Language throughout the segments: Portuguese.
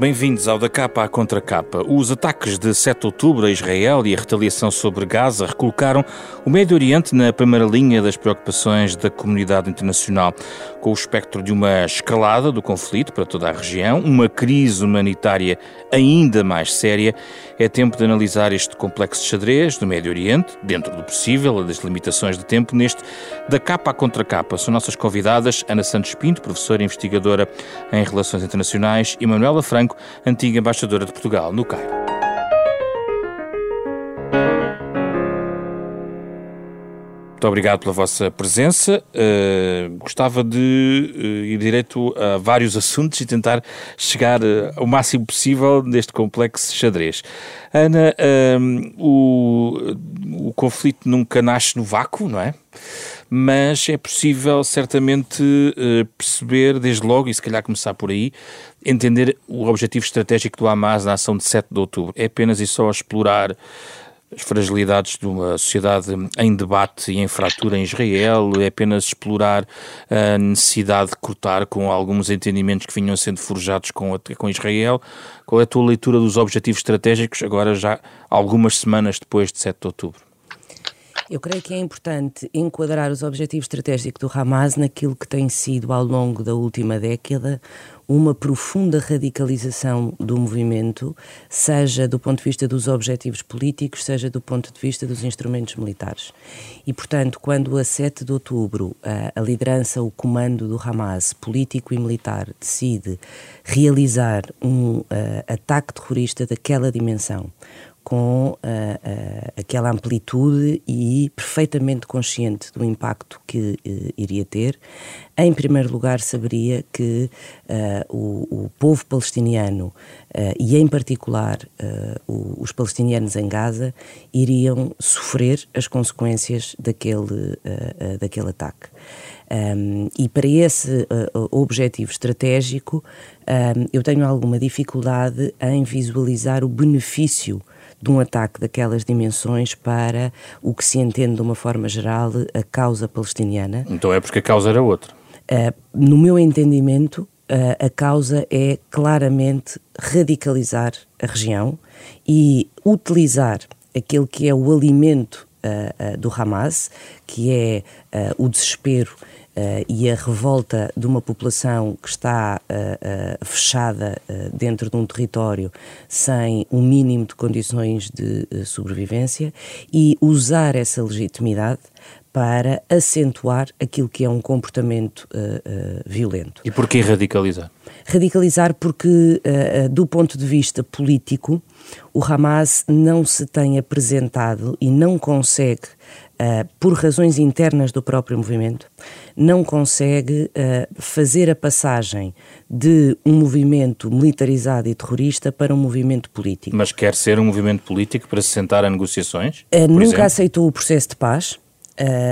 Bem-vindos ao Da Capa à Contra Capa. Os ataques de 7 de outubro a Israel e a retaliação sobre Gaza recolocaram o Médio Oriente na primeira linha das preocupações da comunidade internacional, com o espectro de uma escalada do conflito para toda a região, uma crise humanitária ainda mais séria. É tempo de analisar este complexo de xadrez do Médio Oriente, dentro do possível, das limitações de tempo, neste Da Capa à Contra Capa. São nossas convidadas Ana Santos Pinto, professora e investigadora em Relações Internacionais, e Manuela Franco, Franco, antiga embaixadora de Portugal no Cairo. Muito obrigado pela vossa presença. Uh, gostava de uh, ir direito a vários assuntos e tentar chegar uh, ao máximo possível neste complexo xadrez. Ana, o, o conflito nunca nasce no vácuo, não é? Mas é possível certamente perceber desde logo, e se calhar começar por aí, entender o objetivo estratégico do Hamas na ação de 7 de outubro. É apenas e só explorar as fragilidades de uma sociedade em debate e em fratura em Israel, é apenas explorar a necessidade de cortar com alguns entendimentos que vinham sendo forjados com, com Israel. Qual é a tua leitura dos objetivos estratégicos, agora já algumas semanas depois de 7 de outubro? Eu creio que é importante enquadrar os objetivos estratégicos do Hamas naquilo que tem sido, ao longo da última década, uma profunda radicalização do movimento, seja do ponto de vista dos objetivos políticos, seja do ponto de vista dos instrumentos militares. E, portanto, quando a 7 de outubro a, liderança, o comando do Hamas, político e militar, decide realizar um uh, ataque terrorista daquela dimensão, com uh, uh, aquela amplitude e perfeitamente consciente do impacto que uh, iria ter. Em primeiro lugar, saberia que o, o, povo palestiniano e, em particular, o, os palestinianos em Gaza iriam sofrer as consequências daquele, daquele ataque. Um, e para esse uh, objetivo estratégico, um, eu tenho alguma dificuldade em visualizar o benefício de um ataque daquelas dimensões para o que se entende de uma forma geral a causa palestiniana. Então é porque a causa era outra. Uh, no meu entendimento, uh, a causa é claramente radicalizar a região e utilizar aquele que é o alimento uh, do Hamas, que é o desespero Uh, e a revolta de uma população que está uh, uh, fechada dentro de um território sem um mínimo de condições de sobrevivência e usar essa legitimidade para acentuar aquilo que é um comportamento violento. E porquê radicalizar? Radicalizar porque, do ponto de vista político, o Hamas não se tem apresentado e não consegue uh, por razões internas do próprio movimento, não consegue uh, fazer a passagem de um movimento militarizado e terrorista para um movimento político. Mas quer ser um movimento político para se sentar a negociações? Uh, nunca exemplo? aceitou o processo de paz.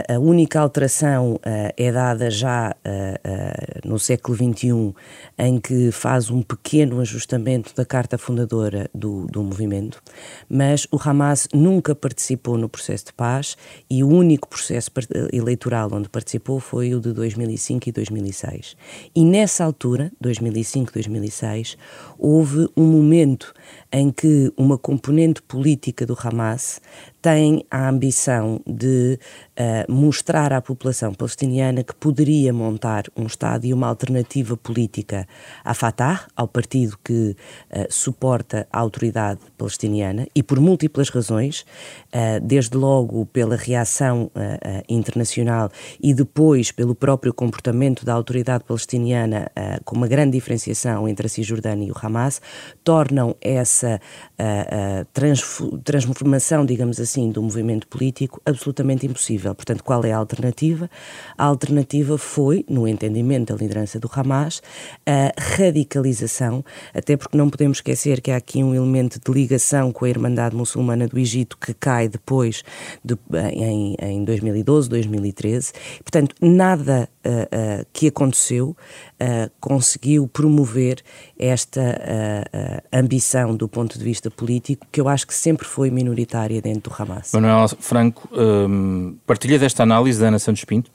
A única alteração uh, é dada já uh, no século XXI, em que faz um pequeno ajustamento da carta fundadora do, do movimento, mas o Hamas nunca participou no processo de paz e o único processo eleitoral onde participou foi o de 2005 e 2006. E nessa altura, 2005-2006, houve um momento em que uma componente política do Hamas tem a ambição de uh, mostrar à população palestiniana que poderia montar um Estado e uma alternativa política à Fatah, ao partido que uh, suporta a autoridade palestiniana, e por múltiplas razões, uh, desde logo pela reação internacional e depois pelo próprio comportamento da autoridade palestiniana, com uma grande diferenciação entre a Cisjordânia e o Hamas, tornam essa transformação, digamos assim, assim do movimento político absolutamente impossível. Portanto, qual é a alternativa? A alternativa foi, no entendimento da liderança do Hamas, a radicalização, até porque não podemos esquecer que há aqui um elemento de ligação com a Irmandade Muçulmana do Egito que cai depois, de, em, em 2012, 2013. Portanto, nada uh, uh, que aconteceu uh, conseguiu promover esta ambição do ponto de vista político, que eu acho que sempre foi minoritária dentro do Hamas. Manuel Franco, um, partilha desta análise da Ana Santos Pinto?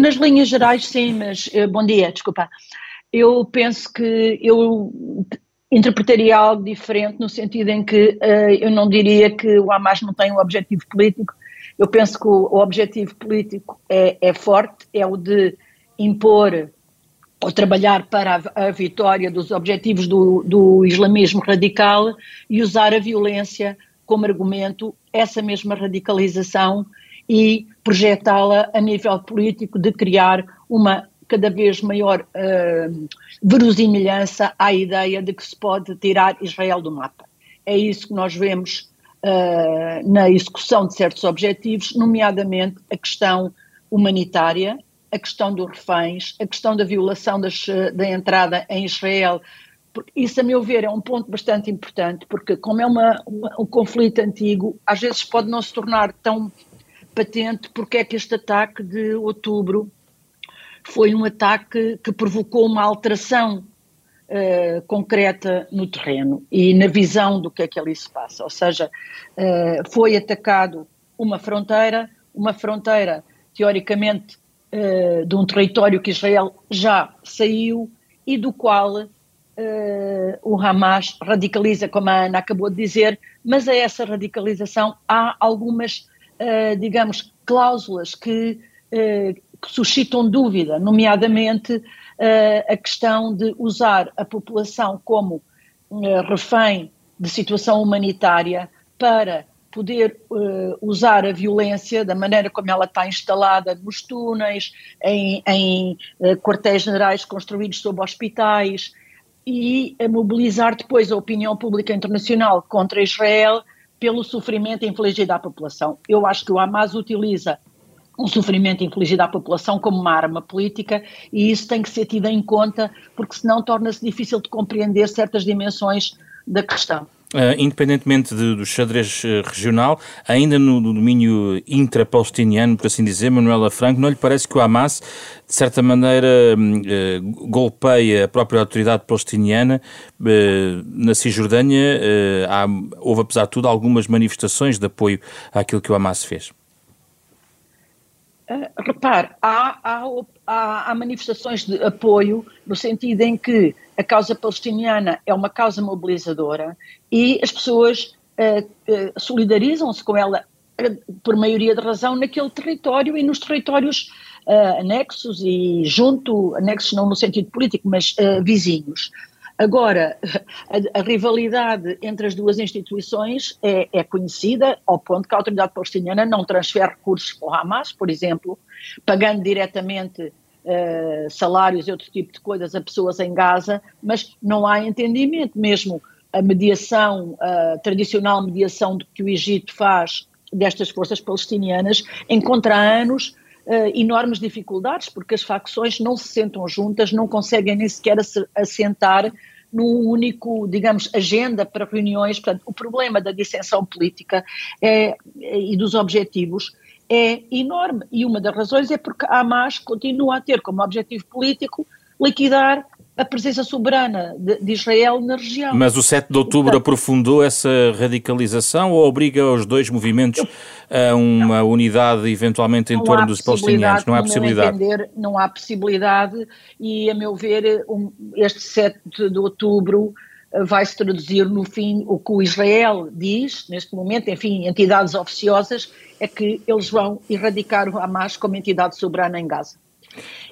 nas linhas gerais, sim, mas bom dia, desculpa. Eu penso que eu interpretaria algo diferente no sentido em que uh, eu não diria que o Hamas não tem um objetivo político. Eu penso que o, o objetivo político é, é, forte, é o de impor ou trabalhar para a, vitória dos objetivos do, do islamismo radical e usar a violência como argumento, essa mesma radicalização e projetá-la a nível político de criar uma cada vez maior uh, verosimilhança à ideia de que se pode tirar Israel do mapa. É isso que nós vemos uh, na execução de certos objetivos, nomeadamente a questão humanitária, a questão dos reféns, a questão da violação das, da entrada em Israel. Isso, a meu ver, é um ponto bastante importante, porque, como é uma, uma, um conflito antigo, às vezes pode não se tornar tão patente porque é que este ataque de outubro foi um ataque que provocou uma alteração uh, concreta no terreno e na visão do que é que ali se passa. Ou seja, uh, foi atacado uma fronteira, uma fronteira teoricamente uh, de um território que Israel já saiu e do qual o Hamas radicaliza, como a Ana acabou de dizer, mas a essa radicalização há algumas, digamos, cláusulas que que suscitam dúvida, nomeadamente uh, a questão de usar a população como uh, refém de situação humanitária para poder uh, usar a violência da maneira como ela está instalada nos túneis, em, em quartéis generais construídos sob hospitais e a mobilizar depois a opinião pública internacional contra Israel pelo sofrimento infligido à população. Eu acho que o Hamas utiliza um sofrimento infligido à população como uma arma política e isso tem que ser tido em conta porque senão torna-se difícil de compreender certas dimensões da questão. Uh, independentemente de, do xadrez uh, regional, ainda no, no domínio intra-palestiniano, por assim dizer, Manuela Franco, não lhe parece que o Hamas, de certa maneira, uh, golpeia a própria autoridade palestiniana? na Cisjordânia há, houve, apesar de tudo, algumas manifestações de apoio àquilo que o Hamas fez. Uh, repare, há, há, há, há, manifestações de apoio no sentido em que a causa palestiniana é uma causa mobilizadora e as pessoas uh, uh, solidarizam-se com ela por maioria de razão naquele território e nos territórios anexos e junto, anexos não no sentido político, mas vizinhos. Agora, a, a, rivalidade entre as duas instituições é, é, conhecida ao ponto que a autoridade palestiniana não transfere recursos para o Hamas, por exemplo, pagando diretamente uh, salários e outro tipo de coisas a pessoas em Gaza, mas não há entendimento mesmo. A mediação, a tradicional mediação que o Egito faz destas forças palestinianas encontra há anos Uh, enormes dificuldades, porque as facções não se sentam juntas, não conseguem nem sequer assentar num único, digamos, agenda para reuniões. Portanto, o problema da dissensão política é, e dos objetivos é enorme. E uma das razões é porque a Hamas continua a ter como objetivo político liquidar a presença soberana de, de, Israel na região. Mas o 7 de outubro Portanto, aprofundou essa radicalização ou obriga os dois movimentos a uma não, unidade eventualmente em torno dos palestinianos? Não há possibilidade? Entender, não há possibilidade e, a meu ver, um, este 7 de outubro eh, vai se traduzir no fim, o que o Israel diz neste momento, enfim, entidades oficiosas, é que eles vão erradicar o Hamas como entidade soberana em Gaza.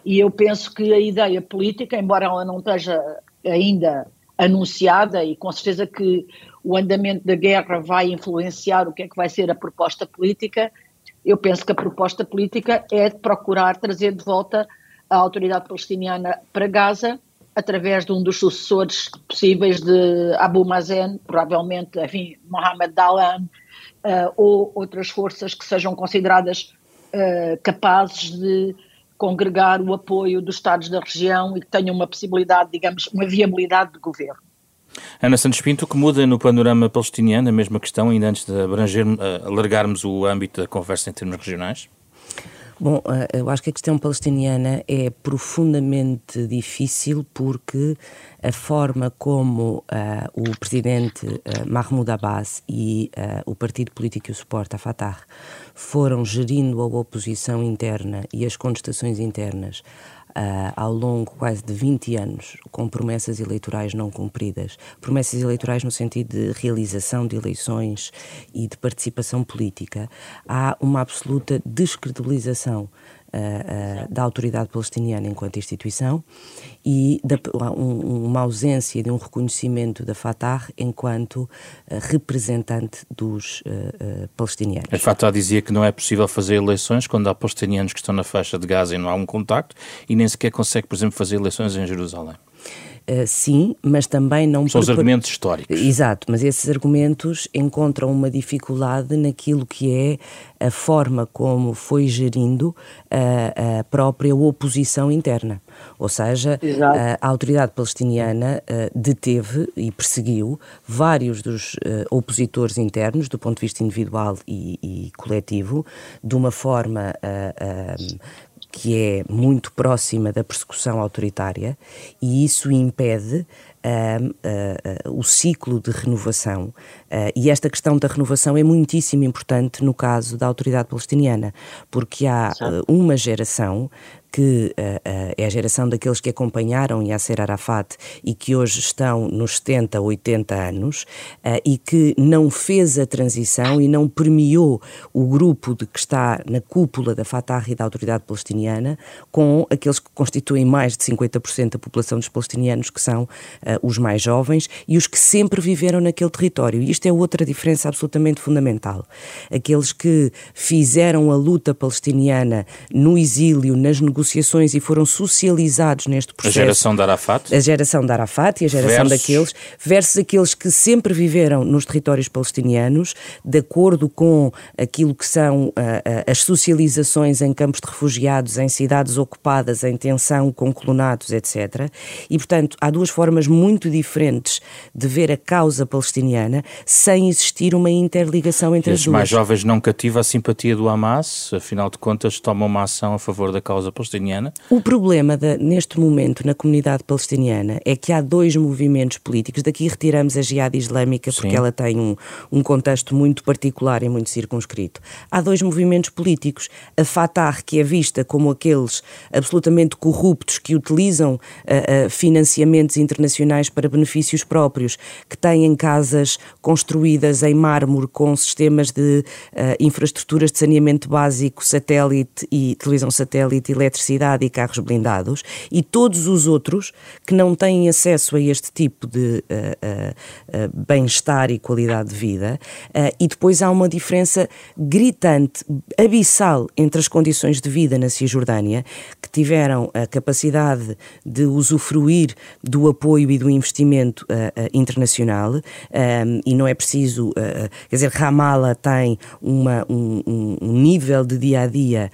E eu penso que a ideia política, embora ela não esteja ainda anunciada, e com certeza que o andamento da guerra vai influenciar o que é que vai ser a proposta política, eu penso que a proposta política é de procurar trazer de volta a autoridade palestiniana para Gaza através de um dos sucessores possíveis de Abu Mazen, provavelmente, enfim, Mohamed Dalan, uh, ou outras forças que sejam consideradas uh, capazes de congregar o apoio dos Estados da região e que tenham uma possibilidade, digamos, uma viabilidade de governo. Ana Santos Pinto, que muda no panorama palestiniano a mesma questão, ainda antes de abranger, uh, alargarmos o âmbito da conversa em termos regionais? Bom, eh, eu acho que a questão palestiniana é profundamente difícil porque a forma como uh, o presidente uh, Mahmoud Abbas e uh, o partido político que o suporta, a Fatah, foram gerindo a oposição interna e as contestações internas uh, ao longo quase de 20 anos com promessas eleitorais não cumpridas, promessas eleitorais no sentido de realização de eleições e de participação política, há uma absoluta descredibilização uh, da autoridade palestiniana enquanto instituição e da, um, uma ausência de um reconhecimento da Fatah enquanto uh, representante dos palestinianos. A Fatah dizia que não é possível fazer eleições quando há palestinianos que estão na faixa de Gaza e não há um contacto e nem sequer consegue, por exemplo, fazer eleições em Jerusalém. Uh, sim, mas também não... São os argumentos históricos. Exato, mas esses argumentos encontram uma dificuldade naquilo que é a forma como foi gerindo a, a própria oposição interna. Ou seja, a, a, autoridade palestiniana uh, deteve e perseguiu vários dos uh, opositores internos, do ponto de vista individual e, e coletivo, de uma forma que é muito próxima da persecução autoritária e isso impede uh, uh, o ciclo de renovação. e esta questão da renovação é muitíssimo importante no caso da autoridade palestiniana, porque há uma geração que uh, uh, é a geração daqueles que acompanharam Yasser Arafat e que hoje estão nos 70, 80 anos uh, e que não fez a transição e não premiou o grupo de que está na cúpula da Fatah e da autoridade palestiniana com aqueles que constituem mais de 50% da população dos palestinianos, que são os mais jovens e os que sempre viveram naquele território. E isto é outra diferença absolutamente fundamental. Aqueles que fizeram a luta palestiniana no exílio, nas negociações, negociações e foram socializados neste processo. A geração da Arafat? A geração da Arafat e a geração versus... daqueles, versus aqueles que sempre viveram nos territórios palestinianos, de acordo com aquilo que são uh, as socializações em campos de refugiados, em cidades ocupadas, em tensão com colonatos, etc. E, portanto, há duas formas muito diferentes de ver a causa palestiniana sem existir uma interligação entre as duas. Os mais jovens não cativam a simpatia do Hamas, afinal de contas tomam uma ação a favor da causa palestiniana palestiniana? O problema de, neste momento na comunidade palestiniana é que há dois movimentos políticos. Daqui retiramos a Jihad Islâmica porque Sim. ela tem um, um contexto muito particular e muito circunscrito. Há dois movimentos políticos. A Fatah, que é vista como aqueles absolutamente corruptos que utilizam uh, uh, financiamentos internacionais para benefícios próprios, que têm casas construídas em mármore com sistemas de uh, infraestruturas de saneamento básico, satélite e televisão satélite, eletricidade e carros blindados, e todos os outros que não têm acesso a este tipo de uh, uh, bem-estar e qualidade de vida. e depois há uma diferença gritante, abissal, entre as condições de vida na Cisjordânia, que tiveram a capacidade de usufruir do apoio e do investimento internacional, e não é preciso, quer dizer, Ramallah tem uma, um, um nível de dia a dia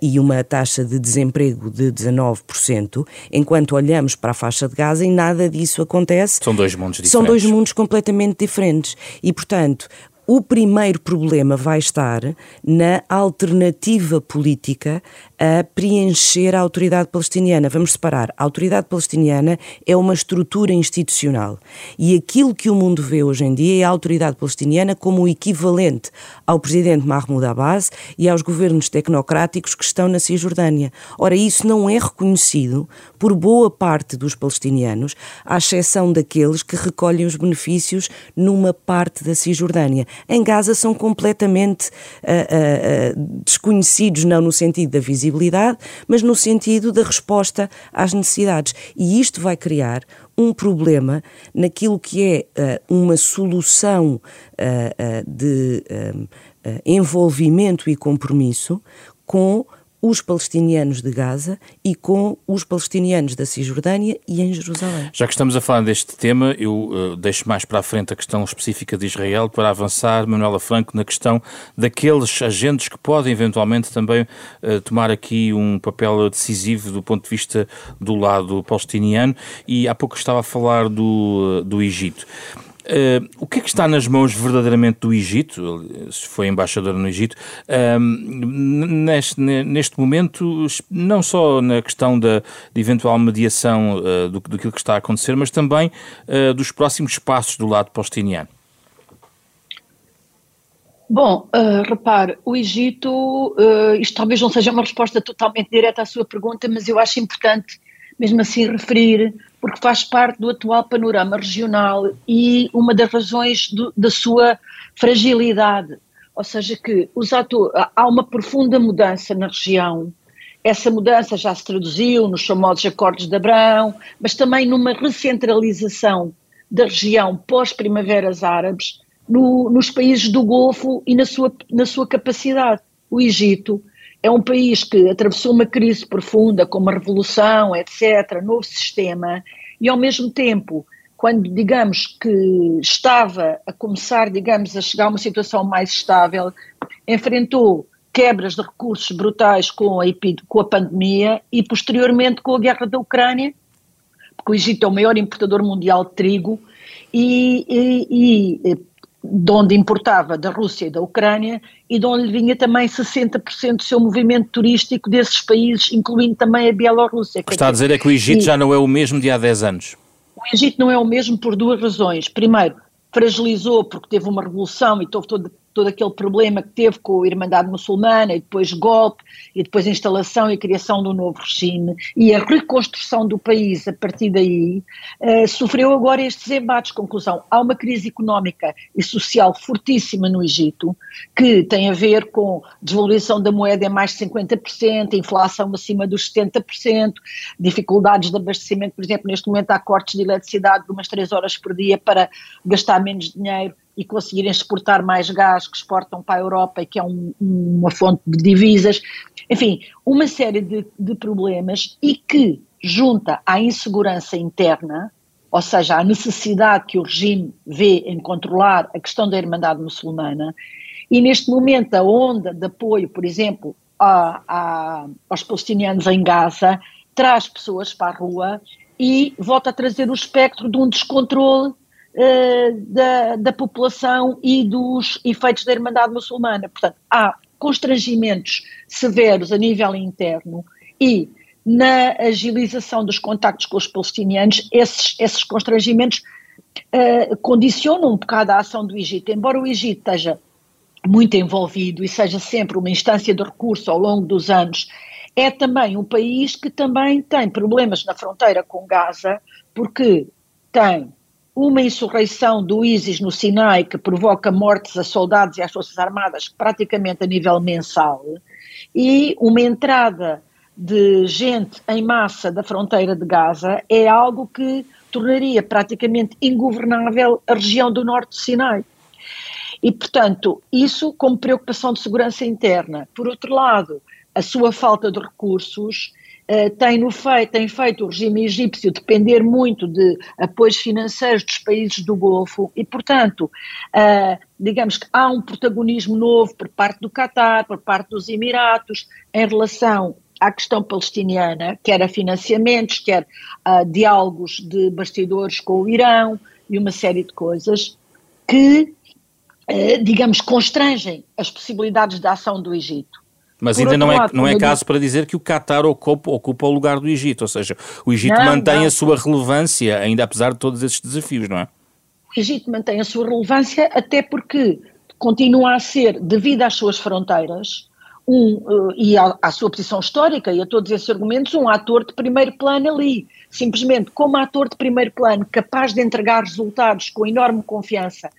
e uma taxa de desemprego desemprego de 19%, enquanto olhamos para a faixa de Gaza e nada disso acontece. São dois mundos diferentes. São dois mundos completamente diferentes. E, portanto, o primeiro problema vai estar na alternativa política a preencher a autoridade palestiniana. Vamos separar. A autoridade palestiniana é uma estrutura institucional e aquilo que o mundo vê hoje em dia é a autoridade palestiniana como o equivalente ao presidente Mahmoud Abbas e aos governos tecnocráticos que estão na Cisjordânia. Ora, isso não é reconhecido por boa parte dos palestinianos, à exceção daqueles que recolhem os benefícios numa parte da Cisjordânia em Gaza são completamente uh, uh, desconhecidos, não no sentido da visibilidade, mas no sentido da resposta às necessidades. E isto vai criar um problema naquilo que é uh, uma solução de envolvimento e compromisso com os palestinianos de Gaza e com os palestinianos da Cisjordânia e em Jerusalém. Já que estamos a falar deste tema, eu uh, deixo mais para a frente a questão específica de Israel para avançar, Manuela Franco, na questão daqueles agentes que podem eventualmente também uh, tomar aqui um papel decisivo do ponto de vista do lado palestiniano e há pouco estava a falar do, do Egito. Uh, o que é que está nas mãos verdadeiramente do Egito, se foi embaixador no Egito, uh, neste, neste, momento, não só na questão da, de eventual mediação uh, do, que está a acontecer, mas também dos próximos passos do lado palestiniano? Bom, uh, repare, o Egito, isto talvez não seja uma resposta totalmente direta à sua pergunta, mas eu acho importante, mesmo assim, referir, porque faz parte do atual panorama regional e uma das razões do, da sua fragilidade. Ou seja, que os ator, há uma profunda mudança na região. Essa mudança já se traduziu nos famosos Acordos de Abrão, mas também numa recentralização da região pós-primaveras árabes no, nos países do Golfo e na sua, na sua capacidade. O Egito é um país que atravessou uma crise profunda, com uma revolução, etc., novo sistema, e ao mesmo tempo, quando, digamos, que estava a começar, digamos, a chegar a uma situação mais estável, enfrentou quebras de recursos brutais com a, com a pandemia e, posteriormente, com a guerra da Ucrânia, porque o Egito é o maior importador mundial de trigo, e, e, e de onde importava da Rússia e da Ucrânia e de onde vinha também 60% do seu movimento turístico desses países, incluindo também a Bielorrússia. O que está a dizer é que o Egito e, já não é o mesmo de há 10 anos. O Egito não é o mesmo por duas razões. Primeiro, fragilizou porque teve uma revolução e teve todo, todo aquele problema que teve com a Irmandade Muçulmana e depois golpe e depois instalação e criação do novo regime e a reconstrução do país a partir daí, uh, sofreu agora estes embates. Conclusão, há uma crise económica e social fortíssima no Egito que tem a ver com desvalorização da moeda em mais de 50%, inflação acima dos 70%, dificuldades de abastecimento, por exemplo, neste momento há cortes de eletricidade de umas 3 horas por dia para gastar menos dinheiro e conseguirem exportar mais gás que exportam para a Europa e que é um, uma fonte de divisas. Enfim, uma série de, de problemas e que junta à insegurança interna, ou seja, à necessidade que o regime vê em controlar a questão da Irmandade Muçulmana, e neste momento a onda de apoio, por exemplo, a, a, aos palestinianos em Gaza, traz pessoas para a rua e volta a trazer o espectro de um descontrole uh, da, da população e dos efeitos da Irmandade Muçulmana. Portanto, há constrangimentos severos a nível interno e na agilização dos contactos com os palestinianos, esses, esses constrangimentos uh, condicionam um bocado a ação do Egito. Embora o Egito esteja muito envolvido e seja sempre uma instância de recurso ao longo dos anos, é também um país que também tem problemas na fronteira com Gaza, porque tem uma insurreição do ISIS no Sinai que provoca mortes a soldados e às forças armadas praticamente a nível mensal e uma entrada de gente em massa da fronteira de Gaza é algo que tornaria praticamente ingovernável a região do norte do Sinai. E, portanto, isso como preocupação de segurança interna. Por outro lado, a sua falta de recursos tem, no feito, tem feito o regime egípcio depender muito de apoios financeiros dos países do Golfo e, portanto, uh, digamos que há um protagonismo novo por parte do Qatar, por parte dos Emiratos, em relação à questão palestiniana, quer a financiamentos, quer a diálogos de bastidores com o Irão e uma série de coisas que, digamos, constrangem as possibilidades de ação do Egito. Mas Por ainda não é, lado, não é caso para dizer que o Qatar ocupa, ocupa o lugar do Egito, ou seja, o Egito não, mantém não. a sua relevância, ainda apesar de todos esses desafios, não é? O Egito mantém a sua relevância até porque continua a ser, devido às suas fronteiras, um, uh, e à, à, sua posição histórica e a todos esses argumentos, um ator de primeiro plano ali. Simplesmente como ator de primeiro plano, capaz de entregar resultados com enorme confiança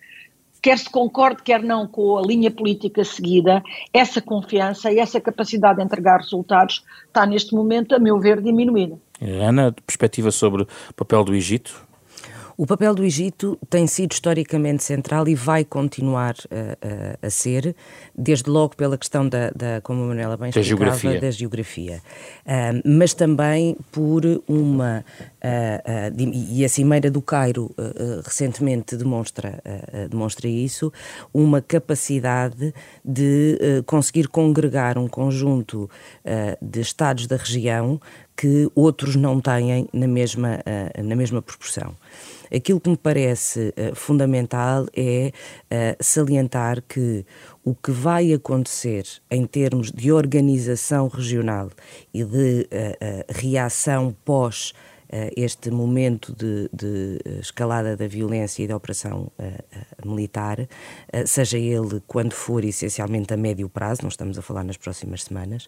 quer se concorde, quer não com a linha política seguida, essa confiança e essa capacidade de entregar resultados está neste momento, a meu ver, diminuída. Ana, perspectiva sobre o papel do Egito? O papel do Egito tem sido historicamente central e vai continuar a, a, a ser, desde logo pela questão da, da como a Manuela bem explicava, da geografia, da geografia. Uh, mas também por uma, uh, uh, e a Cimeira do Cairo recentemente demonstra, demonstra isso, uma capacidade de conseguir congregar um conjunto de Estados da região que outros não têm na mesma, na mesma proporção. Aquilo que me parece uh, fundamental é uh, salientar que o que vai acontecer em termos de organização regional e de uh, reação pós este momento de, de, escalada da violência e da operação militar, seja ele quando for essencialmente a médio prazo, não estamos a falar nas próximas semanas,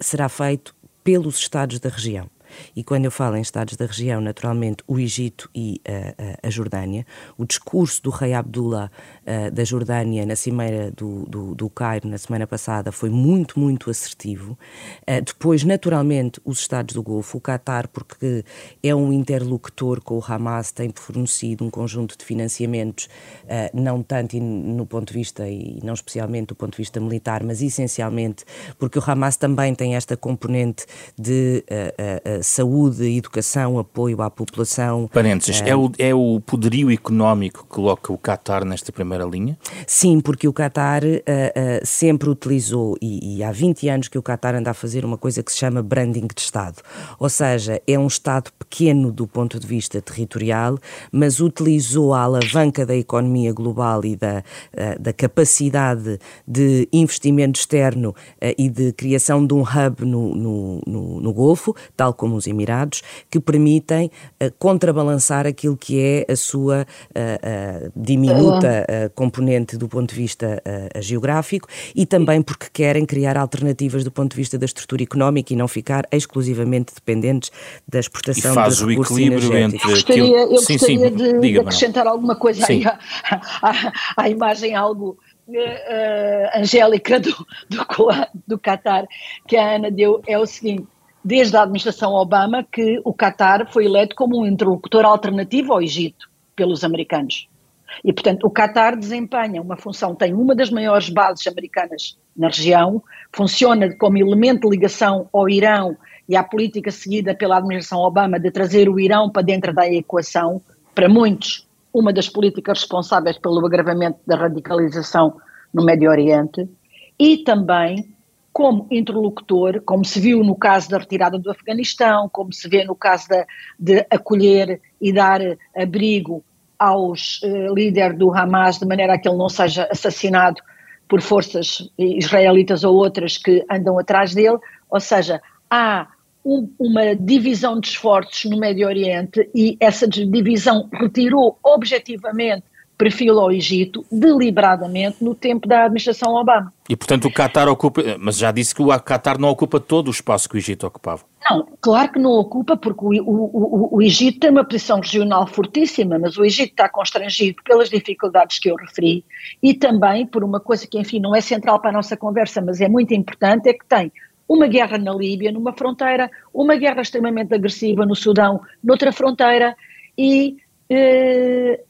será feito pelos Estados da região. E quando eu falo em Estados da região, naturalmente o Egito e uh, a Jordânia, o discurso do rei Abdullah uh, da Jordânia na cimeira do, do, do, Cairo na semana passada foi muito, muito assertivo. Uh, depois, naturalmente, os Estados do Golfo, o Qatar, porque é um interlocutor com o Hamas, tem fornecido um conjunto de financiamentos, não tanto no ponto de vista, e não especialmente do ponto de vista militar, mas essencialmente porque o Hamas também tem esta componente de saúde, educação, apoio à população. Parênteses, é, o, é o poderio económico que coloca o Qatar nesta primeira linha? Sim, porque o Qatar uh, uh, sempre utilizou, e, e, há 20 anos que o Qatar anda a fazer uma coisa que se chama branding de Estado. Ou seja, é um Estado pequeno do ponto de vista territorial, mas utilizou a alavanca da economia global e da, da capacidade de investimento externo e de criação de um hub no, no, no, no Golfo, tal como como os Emirados, que permitem uh, contrabalançar aquilo que é a sua uh, uh, diminuta componente do ponto de vista geográfico e também porque querem criar alternativas do ponto de vista da estrutura económica e não ficar exclusivamente dependentes da exportação e faz o equilíbrio entre eu gostaria, eu sim, gostaria sim, de, de, acrescentar alguma coisa aí à, à, à imagem algo uh, angélica do, do, do Qatar que a Ana deu. É o seguinte desde a administração Obama que o Qatar foi eleito como um interlocutor alternativo ao Egito pelos americanos. E, portanto, o Qatar desempenha uma função, tem uma das maiores bases americanas na região, funciona como elemento de ligação ao Irão e à política seguida pela administração Obama de trazer o Irão para dentro da equação, para muitos, uma das políticas responsáveis pelo agravamento da radicalização no Médio Oriente, e também como interlocutor, como se viu no caso da retirada do Afeganistão, como se vê no caso de, de acolher e dar abrigo aos uh, líderes do Hamas, de maneira a que ele não seja assassinado por forças israelitas ou outras que andam atrás dele, ou seja, há um, uma divisão de esforços no Médio Oriente e essa divisão retirou objetivamente perfil ao Egito deliberadamente no tempo da administração Obama. E, portanto, o Qatar ocupa, mas já disse que o Qatar não ocupa todo o espaço que o Egito ocupava. Não, claro que não ocupa, porque o, o, o, o Egito tem uma posição regional fortíssima, mas o Egito está constrangido pelas dificuldades que eu referi e também por uma coisa que, enfim, não é central para a nossa conversa, mas é muito importante, é que tem uma guerra na Líbia, numa fronteira, uma guerra extremamente agressiva no Sudão, noutra fronteira, e eh,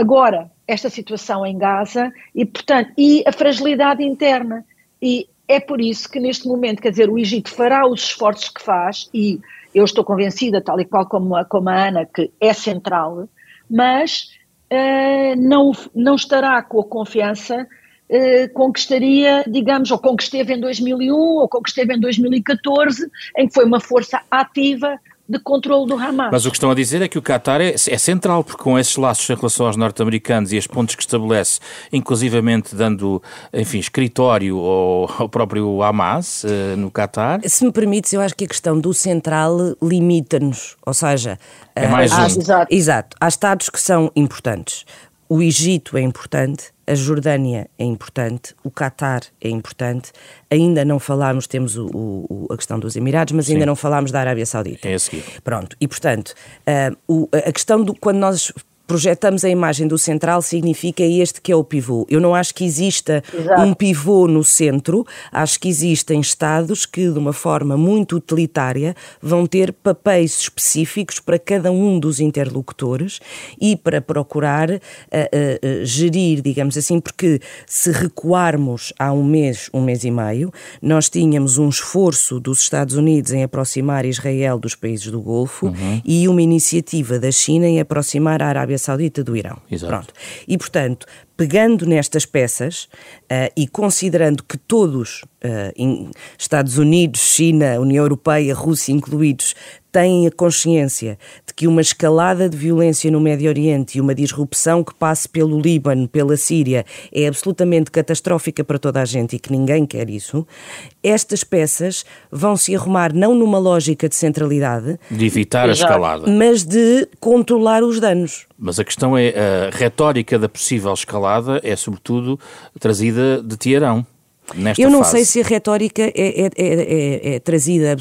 agora esta situação em Gaza e, portanto, e a fragilidade interna. E é por isso que neste momento, quer dizer, o Egito fará os esforços que faz e eu estou convencida, tal e qual como a, como a Ana, que é central, mas uh, não, não estará com a confiança uh, com que estaria, digamos, ou com que esteve em 2001 ou com que esteve em 2014, em que foi uma força ativa de controle do Hamas. Mas o que estão a dizer é que o Qatar é, é central, porque com esses laços em relação aos norte-americanos e as pontes que estabelece, inclusivamente dando, enfim, escritório ao, ao próprio Hamas uh, no Qatar. Se me permites, eu acho que a questão do central limita-nos, ou seja... É mais uh, um. Exato. exato. Há Estados que são importantes. O Egito é importante, a Jordânia é importante, o Catar é importante, ainda não falámos, temos o, o, a questão dos Emirados, mas Sim. ainda não falámos da Arábia Saudita. É a seguir. Pronto, e portanto, uh, o, a questão do quando nós projetamos a imagem do central significa este que é o pivô. Eu não acho que exista Exato. um pivô no centro, acho que existem Estados que, de uma forma muito utilitária, vão ter papéis específicos para cada um dos interlocutores e para procurar uh, uh, gerir, digamos assim, porque se recuarmos há um mês, um mês e meio, nós tínhamos um esforço dos Estados Unidos em aproximar Israel dos países do Golfo uhum. e uma iniciativa da China em aproximar a Arábia Saudita do Irão. Exato. Pronto. E, portanto, pegando nestas peças uh, e considerando que todos uh, Estados Unidos, China, União Europeia, Rússia incluídos, têm a consciência de que uma escalada de violência no Médio Oriente e uma disrupção que passe pelo Líbano, pela Síria, é absolutamente catastrófica para toda a gente e que ninguém quer isso, estas peças vão se arrumar não numa lógica de centralidade, de evitar a escalada, mas de controlar os danos. Mas a questão é a retórica da possível escalada é sobretudo trazida de Teherão. Nesta Eu não fase. sei se a retórica é, é, é, é trazida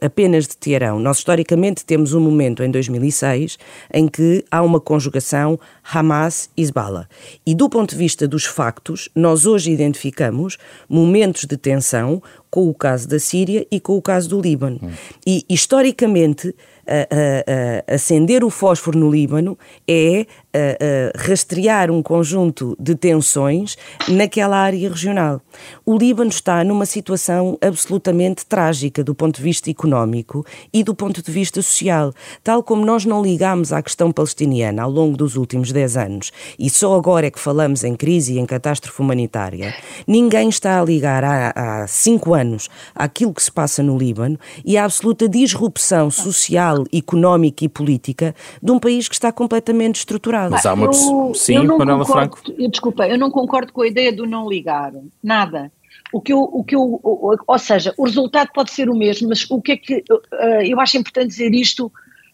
apenas de Teherão. Nós, historicamente, temos um momento em 2006 em que há uma conjugação Hamas-Hezbollah. E do ponto de vista dos factos, nós hoje identificamos momentos de tensão com o caso da Síria e com o caso do Líbano. Hum. E, historicamente, a, a, acender o fósforo no Líbano é a, rastrear um conjunto de tensões naquela área regional. O Líbano está numa situação absolutamente trágica do ponto de vista económico e do ponto de vista social, tal como nós não ligámos à questão palestiniana ao longo dos últimos 10 anos e só agora é que falamos em crise e em catástrofe humanitária. Ninguém está a ligar há 5 anos àquilo que se passa no Líbano e à absoluta disrupção social, económica e política de um país que está completamente estruturado. Mas há uma... Eu, Sim, eu Manuela Franco. Eu, desculpa, eu não concordo com a ideia do não ligar, nada. O que eu, o que eu, ou seja, o resultado pode ser o mesmo, mas o que é que eh, eu acho importante dizer isto,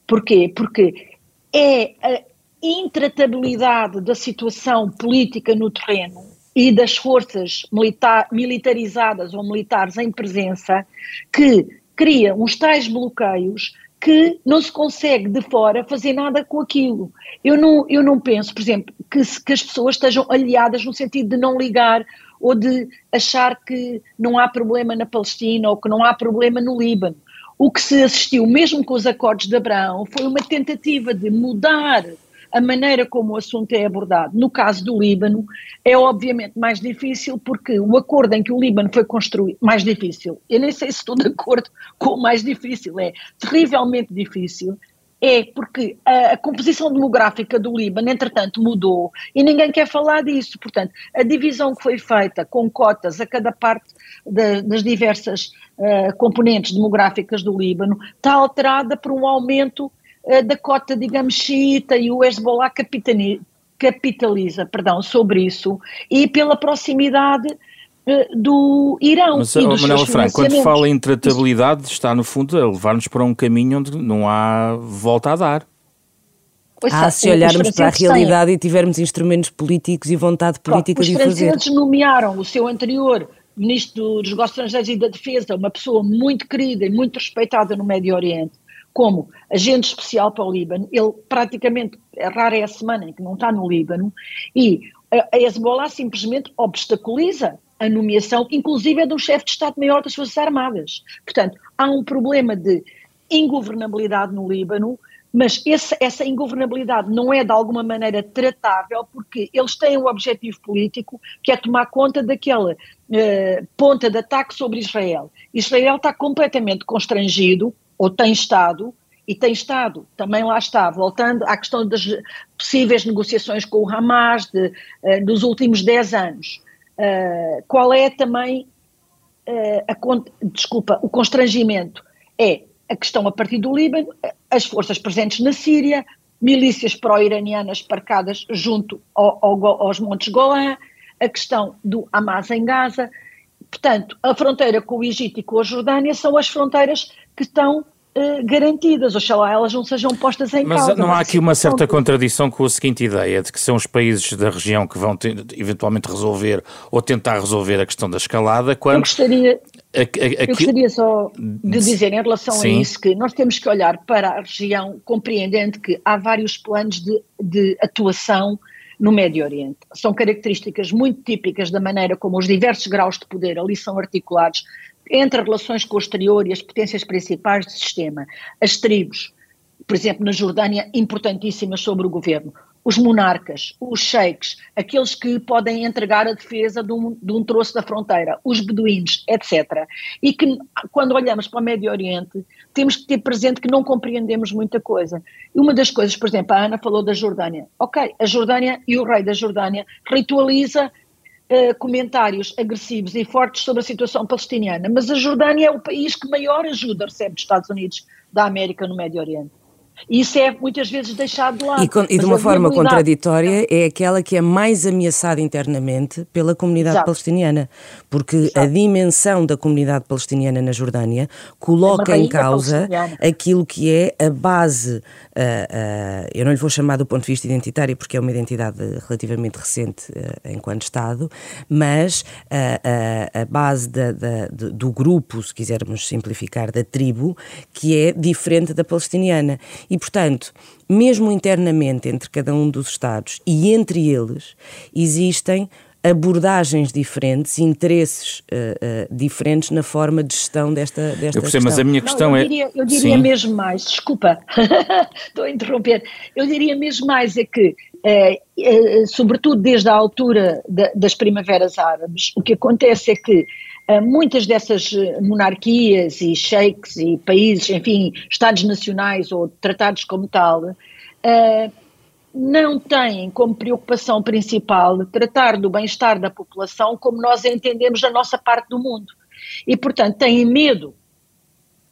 porquê? Porque é a intratabilidade da situação política no terreno e das forças militar, militarizadas ou militares em presença que cria uns tais bloqueios que não se consegue de fora fazer nada com aquilo. Eu não, eu não penso, por exemplo, que, que as pessoas estejam aliadas no sentido de não ligar ou de achar que não há problema na Palestina ou que não há problema no Líbano. O que se assistiu, mesmo com os acordos de Abraão, foi uma tentativa de mudar a maneira como o assunto é abordado. No caso do Líbano, é obviamente mais difícil porque o acordo em que o Líbano foi construído, mais difícil, eu nem sei se estou de acordo com o mais difícil, é terrivelmente difícil, é porque a, a, composição demográfica do Líbano, entretanto, mudou e ninguém quer falar disso. Portanto, a divisão que foi feita com cotas a cada parte de, das diversas uh, componentes demográficas do Líbano está alterada por um aumento da cota, digamos, xiita e o Hezbollah capitaliza perdão, sobre isso e pela proximidade eh, do Irão. Mas, e dos Manuela Franco, quando fala em tratabilidade, está no fundo a levar-nos para um caminho onde não há volta a dar. ah, se olharmos para a realidade têm. e tivermos instrumentos políticos e vontade política Pronto, de fazer. Os franceses nomearam o seu anterior ministro dos negócios estrangeiros e da defesa, uma pessoa muito querida e muito respeitada no Médio Oriente, como agente especial para o Líbano. Ele praticamente, rara é a semana em que não está no Líbano, e a Hezbollah simplesmente obstaculiza a nomeação, inclusive é do chefe de Estado-Maior das Forças Armadas. Portanto, há um problema de ingovernabilidade no Líbano, mas esse, essa ingovernabilidade não é de alguma maneira tratável, porque eles têm um objetivo político que é tomar conta daquela uh, ponta de ataque sobre Israel. Israel está completamente constrangido, ou tem estado, e tem estado, também lá está, voltando à questão das possíveis negociações com o Hamas de, uh, dos últimos 10 anos. Uh, qual é também uh, a, desculpa, o constrangimento? É a questão a partir do Líbano, as forças presentes na Síria, milícias pró-iranianas parcadas junto ao, ao, aos Montes Golã, a questão do Hamas em Gaza. Portanto, a fronteira com o Egito e com a Jordânia são as fronteiras que estão Uh, garantidas, oxalá elas não sejam postas em Mas causa. Mas não há aqui uma certa contradição com a seguinte ideia, de que são os países da região que vão ter, eventualmente resolver ou tentar resolver a questão da escalada, quando... Eu gostaria, a, a, a, eu gostaria só de dizer em relação sim. a isso que nós temos que olhar para a região compreendendo que há vários planos de, de atuação no Médio Oriente. São características muito típicas da maneira como os diversos graus de poder ali são articulados, entre as relações com o exterior e as potências principais do sistema, as tribos, por exemplo, na Jordânia, importantíssimas sobre o governo, os monarcas, os sheiks, aqueles que podem entregar a defesa de um, de um troço da fronteira, os beduínos, etc. E que, quando olhamos para o Médio Oriente, temos que ter presente que não compreendemos muita coisa. E uma das coisas, por exemplo, a Ana falou da Jordânia. Ok, a Jordânia e o rei da Jordânia ritualiza uh, comentários agressivos e fortes sobre a situação palestiniana, mas a Jordânia é o país que maior ajuda recebe dos Estados Unidos da América no Médio Oriente. Isso é muitas vezes deixado de lado. E, com, e de uma forma contraditória é aquela que é mais ameaçada internamente pela comunidade Exato. palestiniana, porque Exato. a dimensão da comunidade palestiniana na Jordânia coloca é em causa aquilo que é a base, uh, uh, eu não lhe vou chamar do ponto de vista identitário, porque é uma identidade relativamente recente uh, enquanto Estado, mas a base da, da, do grupo, se quisermos simplificar, da tribo, que é diferente da palestiniana. E, portanto, mesmo internamente entre cada um dos Estados e entre eles, existem abordagens diferentes, interesses uh, uh, diferentes na forma de gestão desta, desta eu percebo, questão. Mas a minha questão Não, eu é... Diria, eu diria Sim. mesmo mais, desculpa, estou a interromper, eu diria mesmo mais é que, eh, sobretudo desde a altura das primaveras árabes, o que acontece é que muitas dessas eh, monarquias e sheiks e países, enfim, Estados nacionais ou tratados como tal, eh, não têm como preocupação principal tratar do bem-estar da população como nós entendemos na nossa parte do mundo. E, portanto, têm medo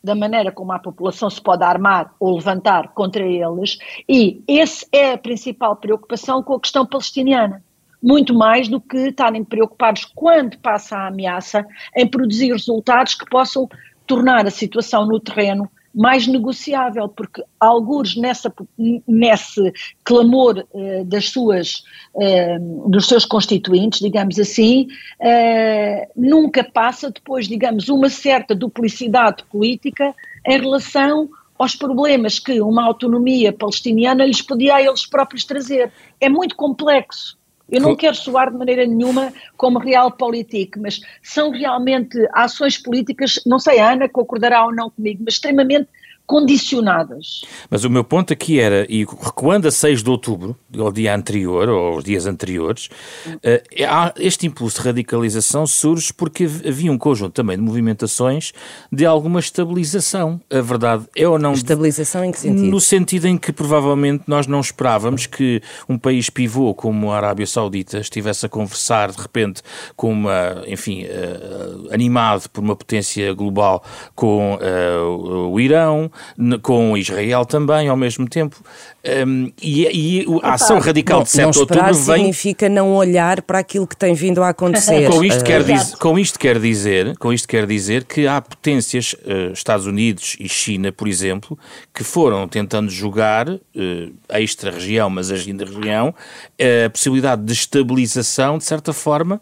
da maneira como a população se pode armar ou levantar contra eles, e essa é a principal preocupação com a questão palestiniana muito mais do que estarem preocupados quando passa a ameaça em produzir resultados que possam tornar a situação no terreno mais negociável, porque alguns nessa, nesse clamor uh, das suas, uh, dos seus constituintes, digamos assim, uh, nunca passa depois, digamos, uma certa duplicidade política em relação aos problemas que uma autonomia palestiniana lhes podia a eles próprios trazer. É muito complexo. Eu não quero soar de maneira nenhuma como realpolitik, mas são realmente ações políticas, não sei, a Ana concordará ou não comigo, mas extremamente condicionadas. Mas o meu ponto aqui era, e recuando a 6 de outubro, ao dia anterior, ou aos dias anteriores, uh, este impulso de radicalização surge porque havia um conjunto também de movimentações de alguma estabilização. A verdade é ou não... Estabilização em que sentido? No sentido em que provavelmente nós não esperávamos que um país pivô como a Arábia Saudita estivesse a conversar de repente com uma, enfim, uh, animado por uma potência global com uh, o Irão, com Israel também ao mesmo tempo. Um, e, e, a ação radical de 7 de outubro vem. significa não olhar para aquilo que tem vindo a acontecer. com, isto quer diz, com, isto quer dizer, com isto quer dizer que há potências, uh, Estados Unidos e China, por exemplo, que foram tentando jogar, uh, extra-região, mas agindo a região, a possibilidade de estabilização, de certa forma,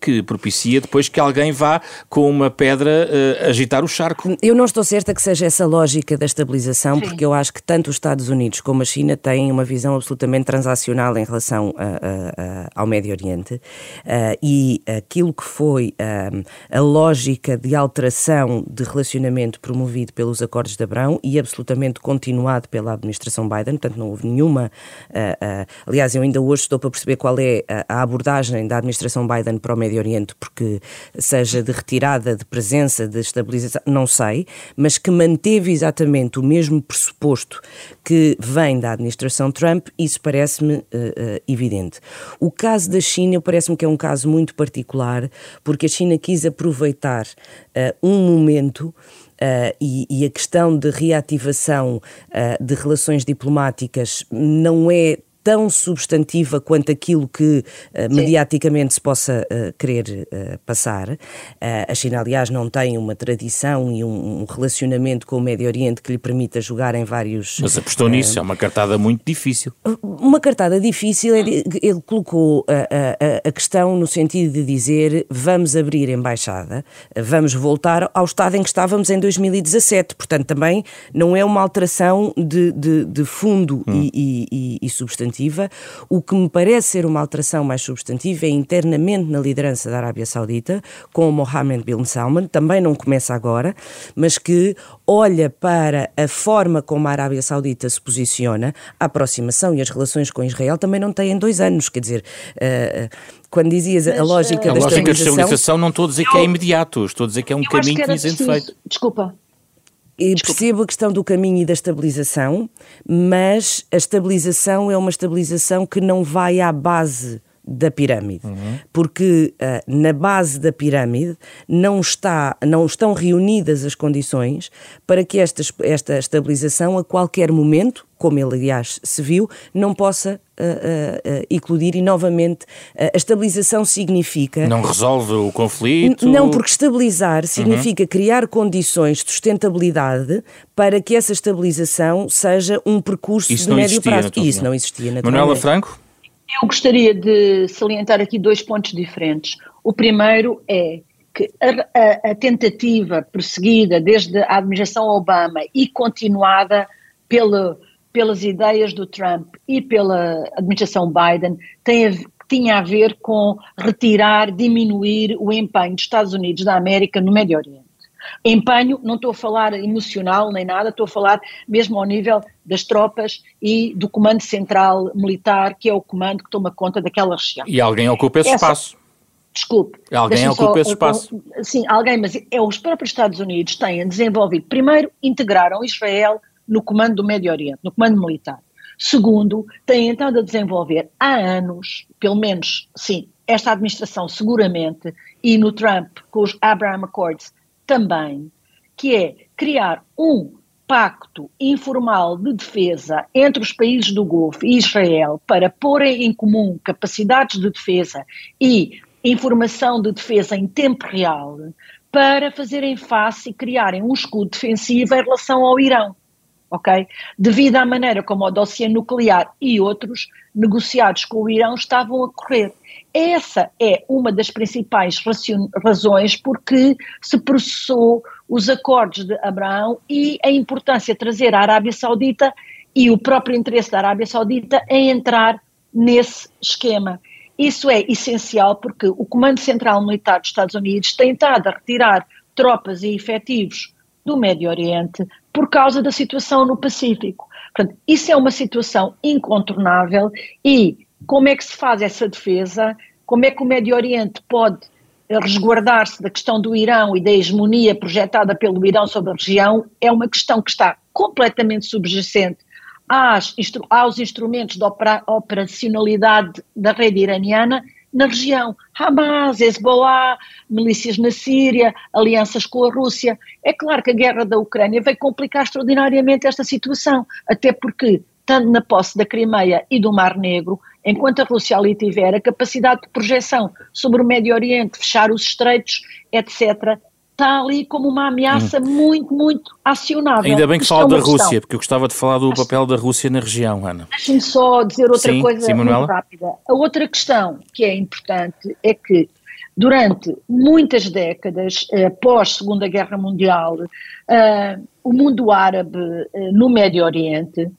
que propicia depois que alguém vá com uma pedra uh, agitar o charco. Eu não estou certa que seja essa lógica da estabilização, Sim. porque eu acho que tanto os Estados Unidos como a China têm uma visão absolutamente transacional em relação a, a, a, ao Médio Oriente uh, e aquilo que foi uh, a lógica de alteração de relacionamento promovido pelos Acordos de Abrão e absolutamente continuado pela administração Biden, portanto não houve nenhuma. aliás, eu ainda hoje estou para perceber qual é a abordagem da administração Biden para o Médio Médio Oriente porque seja de retirada de presença, de estabilização, não sei, mas que manteve exatamente o mesmo pressuposto que vem da administração Trump, isso parece-me uh, evidente. O caso da China parece-me que é um caso muito particular, porque a China quis aproveitar uh, um momento Uh, e, e, a questão de reativação uh, de relações diplomáticas não é tão substantiva quanto aquilo que uh, mediaticamente se possa uh, querer uh, passar. a China, aliás, não tem uma tradição e um, um, relacionamento com o Médio Oriente que lhe permita jogar em vários. Mas apostou nisso, é uma cartada muito difícil. Uma cartada difícil, ele, ele colocou a, a, a, questão no sentido de dizer vamos abrir embaixada, vamos voltar ao estado em que estávamos em 2017. Portanto, também não é uma alteração de, de, de fundo hum. e, e, e substantivo substantiva. O que me parece ser uma alteração mais substantiva é internamente na liderança da Arábia Saudita, com o Mohammed bin Salman, também não começa agora, mas que olha para a forma como a Arábia Saudita se posiciona, a aproximação e as relações com Israel também não têm dois anos, quer dizer. Uh, quando dizias Mas, a lógica uh, da a lógica de estabilização, não estou a dizer que é imediato, estou a dizer que é um caminho que, que sendo feito. Desculpa, Percebo a questão do caminho e da estabilização, mas a estabilização é uma estabilização que não vai à base da pirâmide, uhum. porque uh, na base da pirâmide não, está, não estão reunidas as condições para que esta, esta estabilização a qualquer momento, como ele aliás se viu, não possa uh, uh, eclodir e novamente a estabilização significa... Não resolve o conflito? Não, porque estabilizar significa uhum. criar condições de sustentabilidade para que essa estabilização seja um percurso Isso de médio prazo. E isso não existia, Manuela Franco? Eu gostaria de salientar aqui dois pontos diferentes. O primeiro é que a, a, a, tentativa perseguida desde a administração Obama e continuada pela, pelas ideias do Trump e pela administração Biden tem a, tinha a ver com retirar, diminuir o empenho dos Estados Unidos da América no Médio Oriente. Empenho, não estou a falar emocional nem nada, estou a falar mesmo ao nível das tropas e do comando central militar, que é o comando que toma conta daquela região. E alguém ocupa esse Essa, espaço. Desculpe. Alguém ocupa só, esse espaço. Sim, alguém, mas é os próprios Estados Unidos têm desenvolvido. Primeiro, integraram Israel no comando do Médio Oriente, no comando militar. Segundo, têm estado a desenvolver há anos, pelo menos, sim, esta administração seguramente, e no Trump, com os Abraham Accords, também, que é criar um pacto informal de defesa entre os países do Golfo e Israel para porem em comum capacidades de defesa e informação de defesa em tempo real para fazerem face e criarem um escudo defensivo em relação ao Irão. Ok? Devido à maneira como o dossiê nuclear e outros negociados com o Irão estavam a correr. Essa é uma das principais razões porque se processou os acordos de Abraão e a importância de trazer a Arábia Saudita e o próprio interesse da Arábia Saudita em entrar nesse esquema. Isso é essencial porque o Comando Central Militar dos Estados Unidos tem estado a retirar tropas e efetivos do Médio Oriente por causa da situação no Pacífico. Portanto, isso é uma situação incontornável e como é que se faz essa defesa? Como é que o Médio Oriente pode resguardar-se da questão do Irão e da hegemonia projetada pelo Irão sobre a região? É uma questão que está completamente subjacente às, aos instrumentos de operacionalidade da rede iraniana na região. Hamas, Hezbollah, milícias na Síria, alianças com a Rússia. É claro que a guerra da Ucrânia vai complicar extraordinariamente esta situação, até porque, tanto na posse da Crimeia e do Mar Negro, enquanto a Rússia ali tiver a capacidade de projeção sobre o Médio Oriente, fechar os estreitos, etc., está ali como uma ameaça hum. muito, muito acionável. Ainda bem que fala é da Rússia, questão. porque eu gostava de falar do papel da Rússia na região, Ana. Deixem-me só dizer outra sim, coisa sim, muito rápida. A outra questão que é importante é que durante muitas décadas, eh, pós Segunda Guerra Mundial, eh, o mundo árabe eh, no Médio Oriente,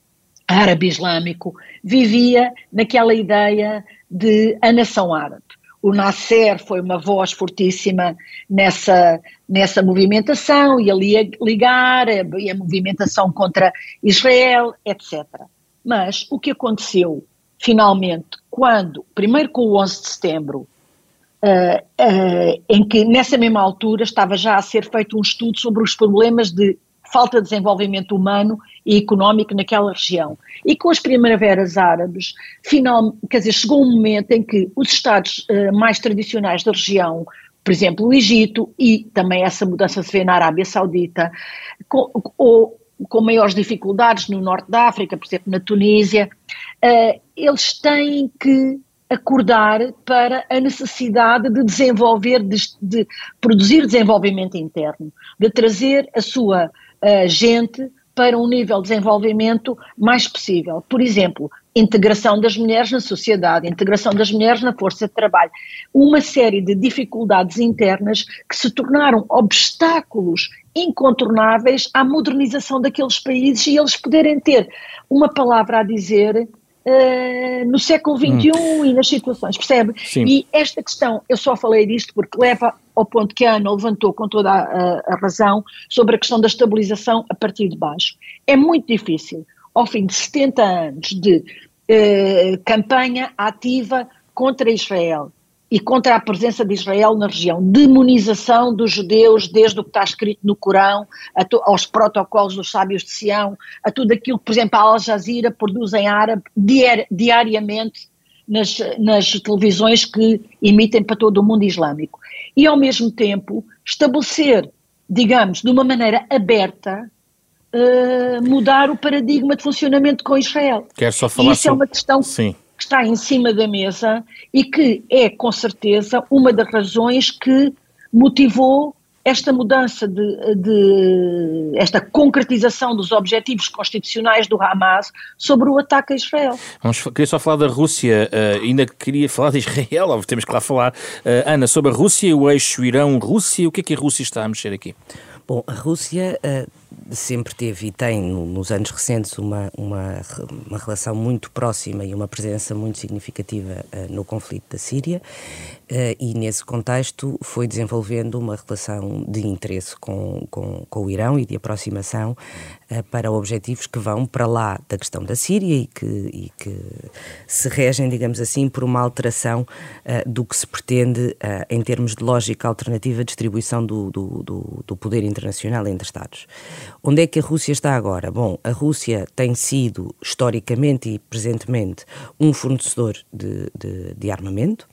árabe islâmico, vivia naquela ideia de a nação árabe. O Nasser foi uma voz fortíssima nessa, nessa movimentação, e ali a ligar, a, a movimentação contra Israel, etc. Mas o que aconteceu, finalmente, quando, primeiro com o 11 de setembro, Uh, uh, em que nessa mesma altura estava já a ser feito um estudo sobre os problemas de falta de desenvolvimento humano e económico naquela região. E com as primaveras árabes, final, quer dizer, chegou um momento em que os Estados uh, mais tradicionais da região, por exemplo, o Egito, e também essa mudança se vê na Arábia Saudita, com, ou, com maiores dificuldades no norte da África, por exemplo, na Tunísia, uh, eles têm que acordar para a necessidade de desenvolver, de, de produzir desenvolvimento interno, de trazer a sua uh, gente para um nível de desenvolvimento mais possível. Por exemplo, integração das mulheres na sociedade, integração das mulheres na força de trabalho. Uma série de dificuldades internas que se tornaram obstáculos incontornáveis à modernização daqueles países e eles poderem ter uma palavra a dizer Uh, no século XXI hum. e nas situações, percebe? Sim. E esta questão, eu só falei disto porque leva ao ponto que a Ana levantou com toda a, a, razão sobre a questão da estabilização a partir de baixo. É muito difícil, ao fim de 70 anos de uh, campanha ativa contra Israel, e contra a presença de Israel na região, demonização dos judeus, desde o que está escrito no Corão, aos protocolos dos sábios de Sião, a tudo aquilo que, por exemplo, a Al Jazeera produz em árabe diariamente nas, nas televisões que emitem para todo o mundo islâmico. E, ao mesmo tempo, estabelecer, digamos, de uma maneira aberta, uh, mudar o paradigma de funcionamento com Israel. Quero só falar e isso é uma questão Sim. Que está em cima da mesa e que é, com certeza, uma das razões que motivou esta mudança de, de, esta concretização dos objetivos constitucionais do Hamas sobre o ataque a Israel. Vamos, queria só falar da Rússia, uh, ainda queria falar de Israel, temos que lá falar. Uh, Ana, sobre a Rússia e o eixo Irão-Rússia, o que é que a Rússia está a mexer aqui? Bom, a Rússia uh, sempre teve e tem, nos anos recentes, uma, uma, uma relação muito próxima e uma presença muito significativa uh, no conflito da Síria, uh, e nesse contexto foi desenvolvendo uma relação de interesse com, com, com o Irão e de aproximação uh, para objetivos que vão para lá da questão da Síria e que, e que se regem, digamos assim, por uma alteração do que se pretende em termos de lógica alternativa de distribuição do, do, do, do poder internacional entre Estados. Onde é que a Rússia está agora? Bom, a Rússia tem sido, historicamente e presentemente, um fornecedor de, de, de armamento.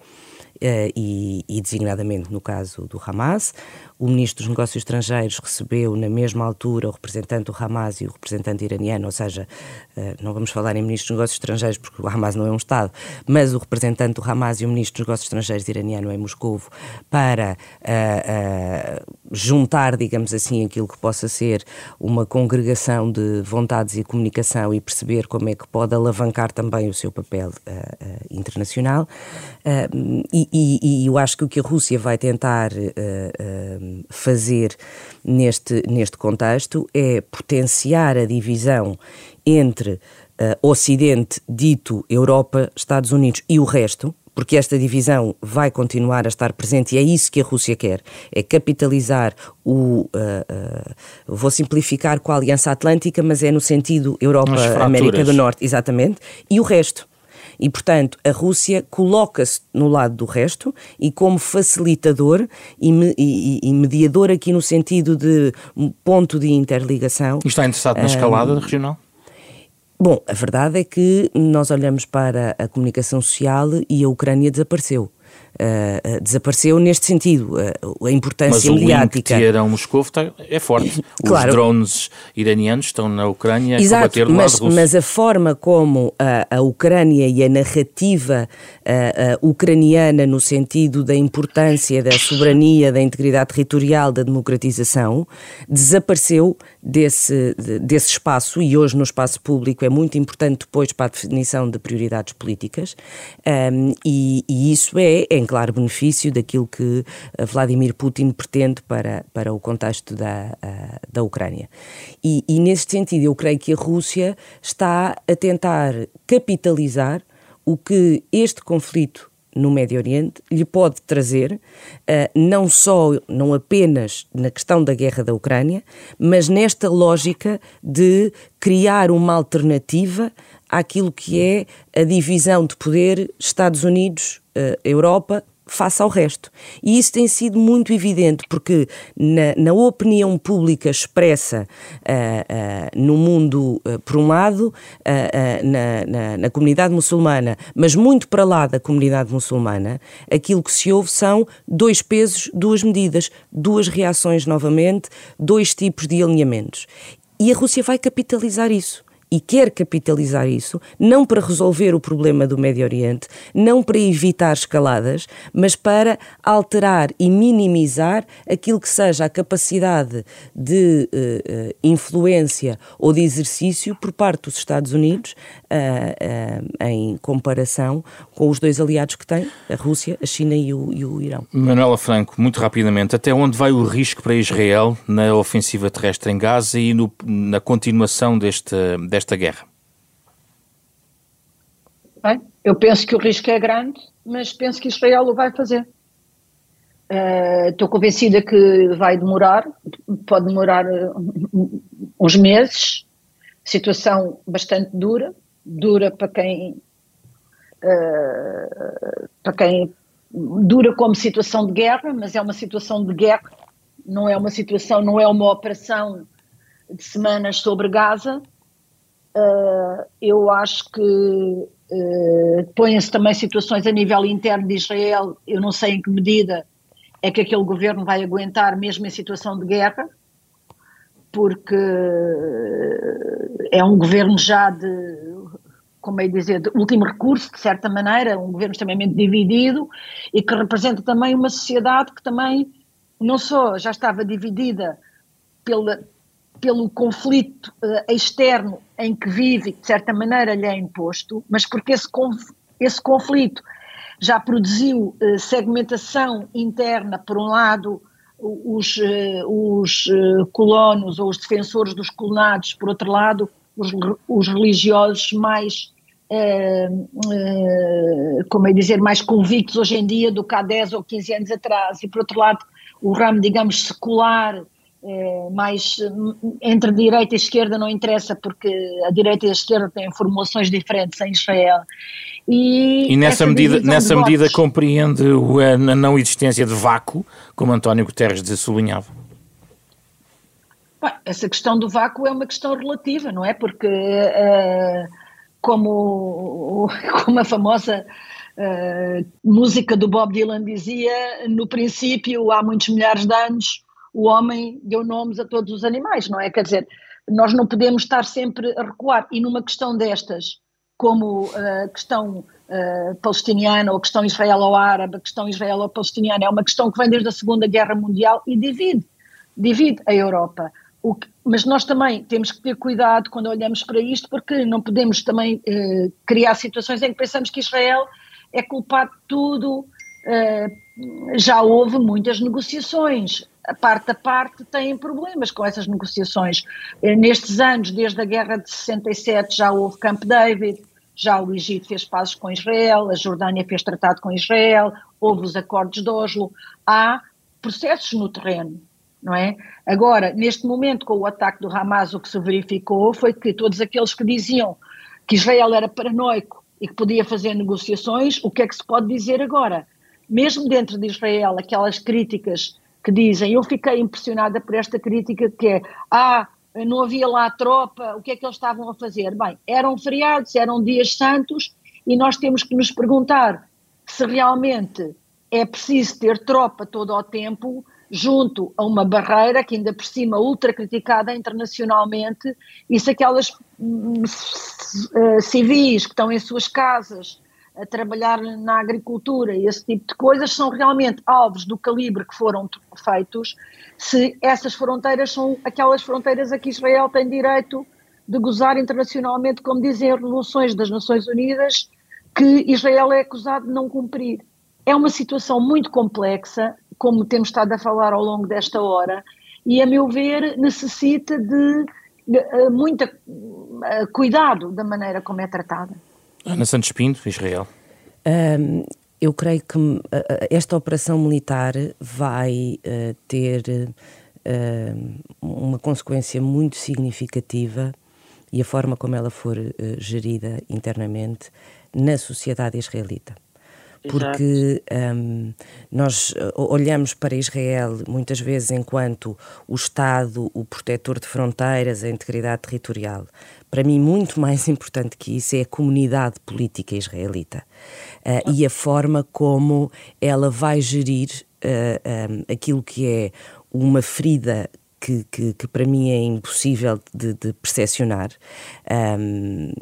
Uh, e, e, designadamente no caso do Hamas. O ministro dos Negócios Estrangeiros recebeu na mesma altura o representante do Hamas e o representante iraniano, ou seja, eh, não vamos falar em ministro dos Negócios Estrangeiros porque o Hamas não é um Estado, mas o representante do Hamas e o ministro dos Negócios Estrangeiros iraniano em Moscou para uh, uh, juntar, digamos assim, aquilo que possa ser uma congregação de vontades e comunicação e perceber como é que pode alavancar também o seu papel uh, internacional. E, e, e, eu acho que o que a Rússia vai tentar fazer neste, neste contexto é potenciar a divisão entre uh, Ocidente, dito Europa, Estados Unidos e o resto, porque esta divisão vai continuar a estar presente e é isso que a Rússia quer, é capitalizar o, uh, uh, vou simplificar com a Aliança Atlântica, mas é no sentido Europa-América do Norte, exatamente, e o resto. E, portanto, a Rússia coloca-se no lado do resto e como facilitador e, e, e, mediador aqui no sentido de ponto de interligação. E está interessado na escalada um, regional? Bom, a verdade é que nós olhamos para a comunicação social e a Ucrânia desapareceu. Uh, desapareceu neste sentido, uh, a importância Mas mediática. Mas o link Moscou tá, é forte. Claro. Os drones iranianos estão na Ucrânia Exato, a combater mas, russo. Mas a forma como a, a Ucrânia e a narrativa ucraniana no sentido da importância da soberania, da integridade territorial, da democratização, desapareceu desse, desse espaço e hoje no espaço público é muito importante depois para a definição de prioridades políticas um, e, e, isso é em claro benefício daquilo que Vladimir Putin pretende para, para o contexto da, da Ucrânia. E, e nesse sentido eu creio que a Rússia está a tentar capitalizar o que este conflito no Médio Oriente lhe pode trazer, uh, não só, não apenas na questão da guerra da Ucrânia, mas nesta lógica de criar uma alternativa àquilo que é a divisão de poder Estados Unidos, Europa, face ao resto. E isso tem sido muito evidente, porque na, na opinião pública expressa uh, uh, no mundo, uh, por um lado, na, na, na, comunidade muçulmana, mas muito para lá da comunidade muçulmana, aquilo que se ouve são dois pesos, duas medidas, duas reações novamente, dois tipos de alinhamentos. E a Rússia vai capitalizar isso e quer capitalizar isso, não para resolver o problema do Médio Oriente, não para evitar escaladas, mas para alterar e minimizar aquilo que seja a capacidade de uh, influência ou de exercício por parte dos Estados Unidos uh, em comparação com os dois aliados que tem, a Rússia, a China e o, e o Irão. Manuela Franco, muito rapidamente, até onde vai o risco para Israel na ofensiva terrestre em Gaza e no, na continuação deste, desta guerra? Bem, eu penso que o risco é grande, mas penso que Israel o vai fazer. Uh, estou convencida que vai demorar, pode demorar uns meses, situação bastante dura, dura para quem, uh, para quem dura como situação de guerra, mas é uma situação de guerra, não é uma situação, não é uma operação de semanas sobre Gaza, uh, eu acho que uh, põem-se também situações a nível interno de Israel, eu não sei em que medida é que aquele governo vai aguentar mesmo em situação de guerra, porque é um governo já de, como é dizer, de último recurso, de certa maneira, um governo extremamente dividido e que representa também uma sociedade que também não só já estava dividida pela, pelo conflito uh, externo em que vive que de certa maneira lhe é imposto, mas porque esse, conf esse conflito já produziu uh, segmentação interna, por um lado, os, uh, os colonos ou os defensores dos colonados, por outro lado, os, os religiosos mais, como é dizer, mais convictos hoje em dia do que há 10 ou 15 anos atrás, e por outro lado, o ramo, digamos, secular, é, mais entre direita e esquerda não interessa porque a direita e a esquerda têm formulações diferentes em Israel. E, e nessa medida nessa medida votos, compreende a não existência de vácuo como António Guterres sublinhava. Essa questão do vácuo é uma questão relativa não é? Porque uh, como como a famosa uh, música do Bob Dylan dizia no princípio há muitos milhares de anos o homem deu nomes a todos os animais, não é? Quer dizer, nós não podemos estar sempre a recuar. E numa questão destas, como a uh, questão uh, palestiniana, ou a questão israelo-árabe, a questão israelo-palestiniana, é uma questão que vem desde a Segunda Guerra Mundial e divide, divide a Europa. Que, mas nós também temos que ter cuidado quando olhamos para isto, porque não podemos também uh, criar situações em que pensamos que Israel é culpado de tudo. Uh, já houve muitas negociações a parte a parte têm problemas com essas negociações. Eh, nestes anos, desde a guerra de 67, já houve Camp David, já o Egito fez pazes com Israel, a Jordânia fez tratado com Israel, houve os acordos de Oslo, há processos no terreno, não é? Agora, neste momento, com o ataque do Hamas, o que se verificou foi que todos aqueles que diziam que Israel era paranoico e que podia fazer negociações, o que é que se pode dizer agora? Mesmo dentro de Israel, aquelas críticas que dizem, eu fiquei impressionada por esta crítica que é, ah, não havia lá tropa, o que é que eles estavam a fazer? Bem, eram feriados, eram dias santos e nós temos que nos perguntar se realmente é preciso ter tropa todo o tempo junto a uma barreira que ainda por cima ultra criticada internacionalmente e se aquelas hum, civis que estão em suas casas a trabalhar na agricultura e esse tipo de coisas são realmente alvos do calibre que foram feitos, se essas fronteiras são aquelas fronteiras a que Israel tem direito de gozar internacionalmente, como dizem as resoluções das Nações Unidas, que Israel é acusado de não cumprir. É uma situação muito complexa, como temos estado a falar ao longo desta hora, e a meu ver necessita de, de, de muito uh, cuidado da maneira como é tratada. Ana Santos Pinto, Israel. Um, eu creio que uh, esta operação militar vai uh, ter uh, uma consequência muito significativa e a forma como ela for gerida internamente na sociedade israelita porque um, nós olhamos para Israel muitas vezes enquanto o Estado, o protetor de fronteiras, a integridade territorial. Para mim, muito mais importante que isso é a comunidade política israelita uh, e a forma como ela vai gerir uh, um, aquilo que é uma ferida que, que, que, para mim é impossível de, de percepcionar. Um,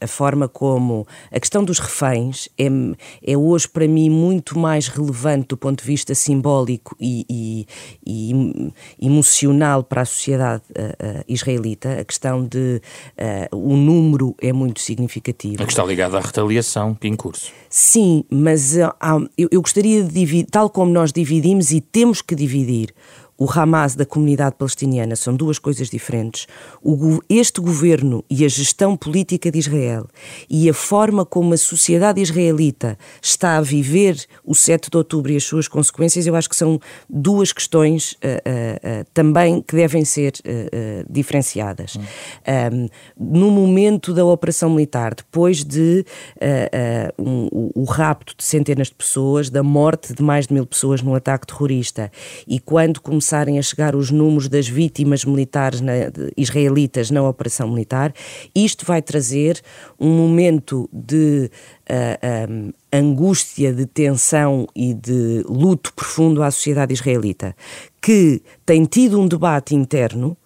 a forma como a questão dos reféns é, é hoje para mim muito mais relevante do ponto de vista simbólico e, e, e emocional para a sociedade uh, uh, israelita. A questão de uh, o número é muito significativo. A que está ligada à retaliação em curso. Sim, mas eu, eu gostaria de dividir, tal como nós dividimos e temos que dividir o Hamas da comunidade palestiniana são duas coisas diferentes. O, este governo e a gestão política de Israel e a forma como a sociedade israelita está a viver o 7 de outubro e as suas consequências, eu acho que são duas questões uh, uh, também que devem ser diferenciadas. Um, no momento da operação militar, depois de um, o, rapto de centenas de pessoas, da morte de mais de mil pessoas num ataque terrorista, e quando começaram começarem a chegar os números das vítimas militares na, israelitas na operação militar. Isto vai trazer um momento de uh, ah, um, angústia, de tensão e de luto profundo à sociedade israelita, que tem tido um debate interno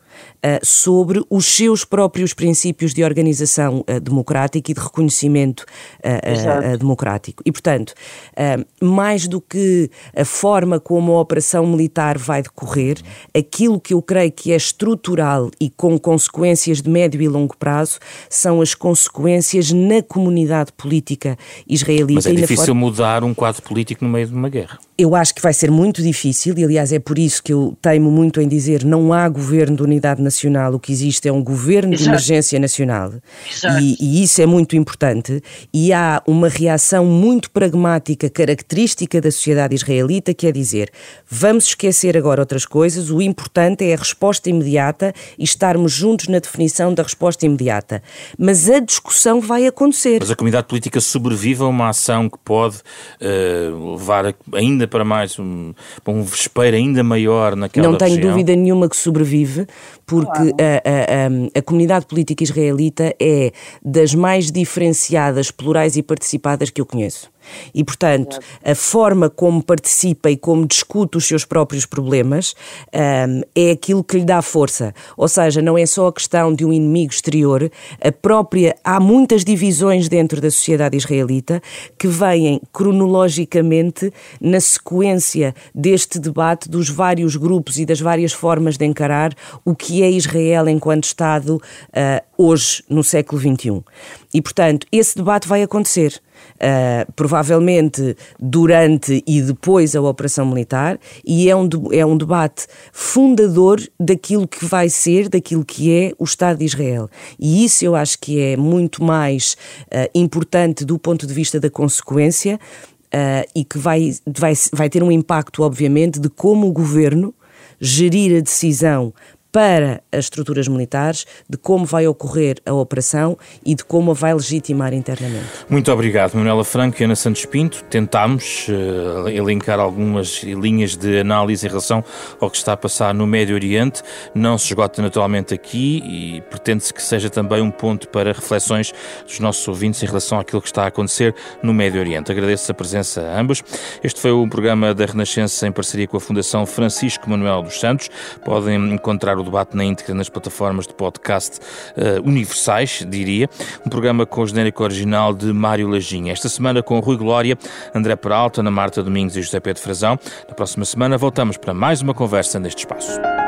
sobre os seus próprios princípios de organização uh, democrática e de reconhecimento uh, democrático. E, portanto, mais do que a forma como a operação militar vai decorrer, aquilo que eu creio que é estrutural e com consequências de médio e longo prazo são as consequências na comunidade política israelita. Mas é difícil mudar um quadro político no meio de uma guerra. Eu acho que vai ser muito difícil, e aliás é por isso que eu teimo muito em dizer não há governo de unidade nacional, o que existe é um governo Exato. de emergência nacional. E, e, isso é muito importante. E há uma reação muito pragmática, característica da sociedade israelita, que é dizer vamos esquecer agora outras coisas, o importante é a resposta imediata e estarmos juntos na definição da resposta imediata. Mas a discussão vai acontecer. Mas a comunidade política sobrevive a uma ação que pode uh, levar ainda ainda para mais um, um vespeiro ainda maior naquela Não tenho região. dúvida nenhuma que sobrevive, porque claro. a, a, a, a, comunidade política israelita é das mais diferenciadas, plurais e participadas que eu conheço. E, portanto, a forma como participa e como discute os seus próprios problemas um, é aquilo que lhe dá força. Ou seja, não é só a questão de um inimigo exterior, a própria. Há muitas divisões dentro da sociedade israelita que vêm cronologicamente na sequência deste debate dos vários grupos e das várias formas de encarar o que é Israel enquanto Estado uh, hoje, no século XXI. E, portanto, esse debate vai acontecer. Uh, provavelmente durante e depois a operação militar, e é um, é um debate fundador daquilo que vai ser, daquilo que é o Estado de Israel. E isso eu acho que é muito mais uh, importante do ponto de vista da consequência uh, e que vai, vai, vai ter um impacto, obviamente, de como o governo gerir a decisão para as estruturas militares, de como vai ocorrer a operação e de como a vai legitimar internamente. Muito obrigado, Manuela Franco e Ana Santos Pinto. Tentámos uh, elencar algumas linhas de análise em relação ao que está a passar no Médio Oriente. Não se esgota naturalmente aqui e pretende-se que seja também um ponto para reflexões dos nossos ouvintes em relação àquilo que está a acontecer no Médio Oriente. Agradeço a presença a ambos. Este foi o programa da Renascença em parceria com a Fundação Francisco Manuel dos Santos. Podem encontrar o debate na íntegra nas plataformas de podcast uh, universais, diria. Um programa com o genérico original de Mário Lajinha. Esta semana com Rui Glória, André Peralta, Ana Marta Domingos e José Pedro Frazão. Na próxima semana voltamos para mais uma conversa neste espaço.